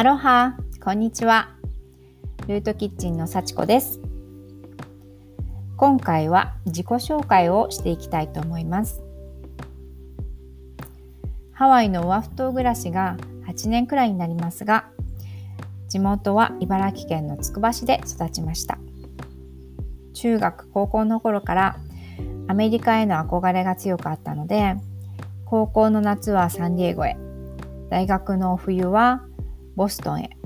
アロハ、こんにちは。ルートキッチンの幸子です。今回は自己紹介をしていきたいと思います。ハワイのオアフ島暮らしが8年くらいになりますが、地元は茨城県のつくば市で育ちました。中学、高校の頃からアメリカへの憧れが強かったので、高校の夏はサンディエゴへ、大学の冬はボストンへ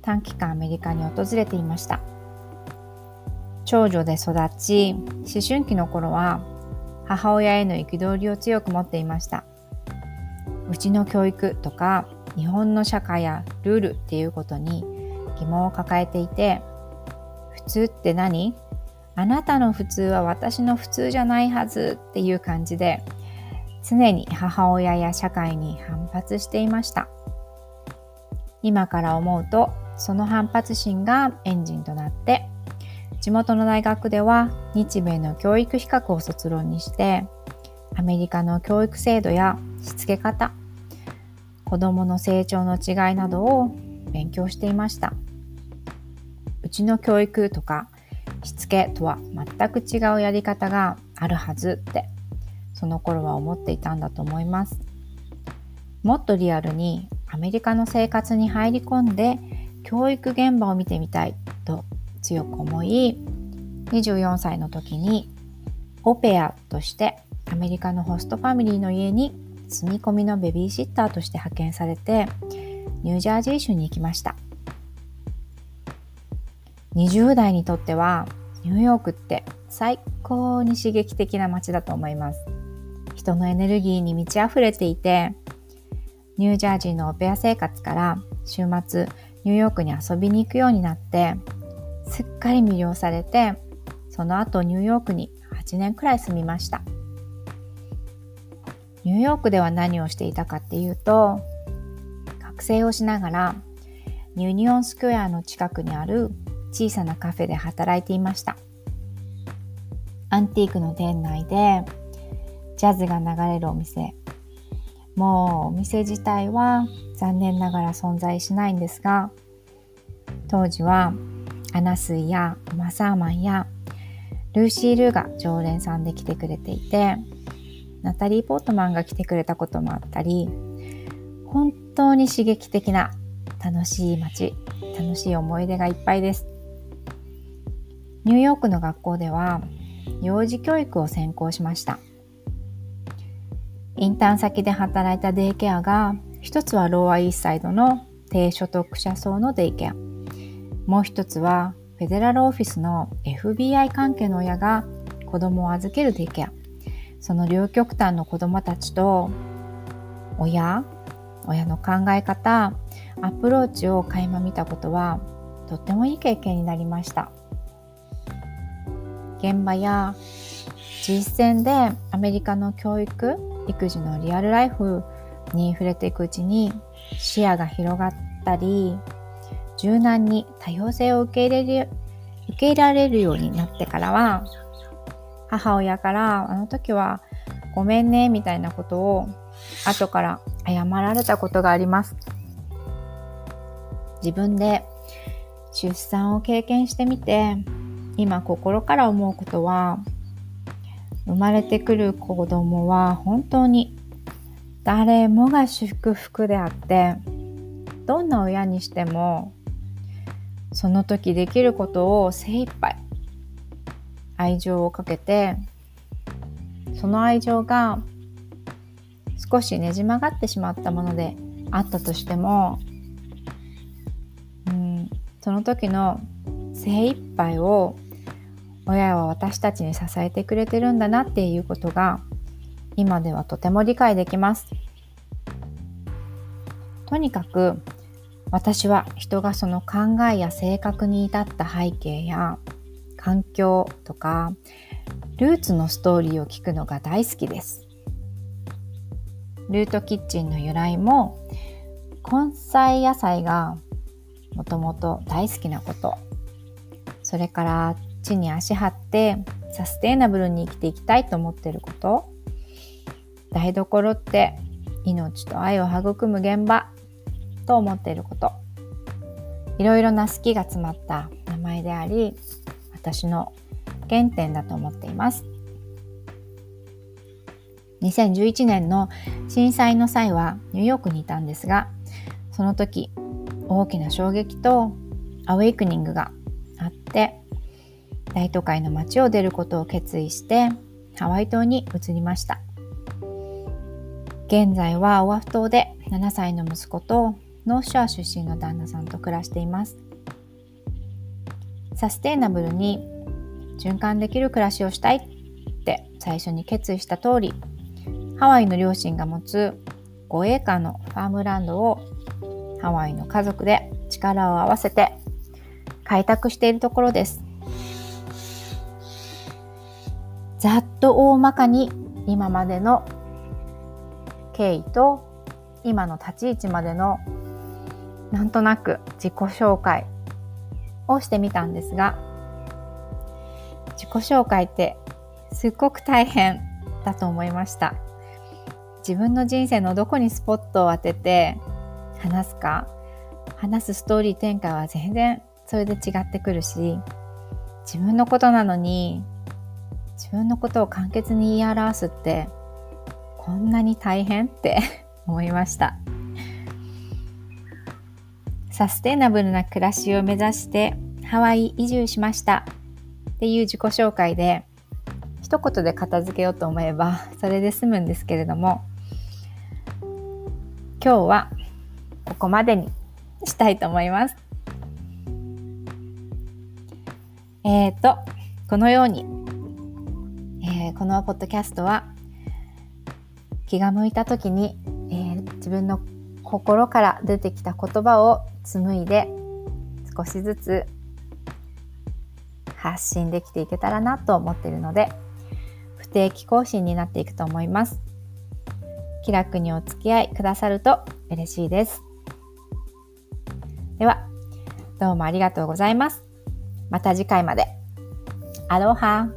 短期間アメリカに訪れていました。長女で育ち、思春期の頃は母親への憤りを強く持っていました。うちの教育とか日本の社会やルールっていうことに疑問を抱えていて、普通って何？あなたの普通は私の普通じゃないはずっていう感じで常に母親や社会に反発していました。今から思うとその反発心がエンジンとなって地元の大学では日米の教育比較を卒論にしてアメリカの教育制度やしつけ方子どもの成長の違いなどを勉強していました。うちの教育とかしつけとは全く違うやり方があるはずってその頃は思っていたんだと思います。もっとリアルにアメリカの生活に入り込んで教育現場を見てみたいと強く思い24歳の時にオペアとしてアメリカのホストファミリーの家に住み込みのベビーシッターとして派遣されてニュージャージー州に行きました。20代にとってはニューヨークって最高に刺激的な街だと思います。人のエネルギーに満ち溢れていてニュージャージーのオペア生活から週末ニューヨークに遊びに行くようになってすっかり魅了されてその後ニューヨークに8年くらい住みました。ニューヨークでは何をしていたかっていうと学生をしながらユニオンスクエアの近くにある小さなカフェで働いていました。アンティークの店内でジャズが流れるお店もうお店自体は残念ながら存在しないんですが当時はアナスイやマサーマンやルーシー・ルーが常連さんで来てくれていてナタリー・ポートマンが来てくれたこともあったり本当に刺激的な楽しい街楽しい思い出がいっぱいです。ニューヨークの学校では幼児教育を専攻しました。インターン先で働いたデイケアが、一つはローアイースサイドの低所得者層のデイケア。もう一つはフェデラルオフィスの FBI 関係の親が子供を預けるデイケア。その両極端の子供たちと親、親の考え方、アプローチを垣間見たことはとってもいい経験になりました。現場や実践でアメリカの教育育児のリアルライフに触れていくうちに視野が広がったり柔軟に多様性を受け入れる受け入れられるようになってからは母親からあの時はごめんねみたいなことを後から謝られたことがあります。自分で出産を経験してみて今心から思うことは生まれてくる子供は本当に誰もが祝福であってどんな親にしてもその時できることを精一杯愛情をかけてその愛情が少しねじ曲がってしまったものであったとしても、うん、その時の精一杯を親は私たちに支えてくれてるんだなっていうことが今ではとても理解できます。とにかく私は人がその考えや性格に至った背景や環境とかルーツのストーリーを聞くのが大好きです。ルートキッチンの由来も根菜野菜がもともと大好きなことそれから地に足張ってサステイナブルに生きていきたいと思っていること。台所って命と愛を育む現場。と思っていること。いろいろな好きが詰まった名前であり私の原点だと思っています。2011年の震災の際はニューヨークにいたんですがその時大きな衝撃とアウェイクニングがあって大都会の街を出ることを決意してハワイ島に移りました。現在はオアフ島で7歳の息子とノースショア出身の旦那さんと暮らしています。サステイナブルに循環できる暮らしをしたいって最初に決意した通りハワイの両親が持つ5エーカーのファームランドをハワイの家族で力を合わせて開拓しているところです。ざっと大まかに今までの経緯と今の立ち位置までのなんとなく自己紹介をしてみたんですが自己紹介ってすっごく大変だと思いました。自分の人生のどこにスポットを当てて話すか話すストーリー展開は全然それで違ってくるし自分のことなのに自分のことを簡潔に言い表すってこんなに大変って 思いましたサステナブルな暮らしを目指してハワイ移住しましたっていう自己紹介で一言で片付けようと思えばそれで済むんですけれども今日はここまでにしたいと思います。えっ、ー、と、このように、ー、このポッドキャストは気が向いた時に、えー、自分の心から出てきた言葉を紡いで少しずつ発信できていけたらなと思っているので不定期更新になっていくと思います。気楽にお付き合いくださると嬉しいです。では、どうもありがとうございます。また次回まで。アロハ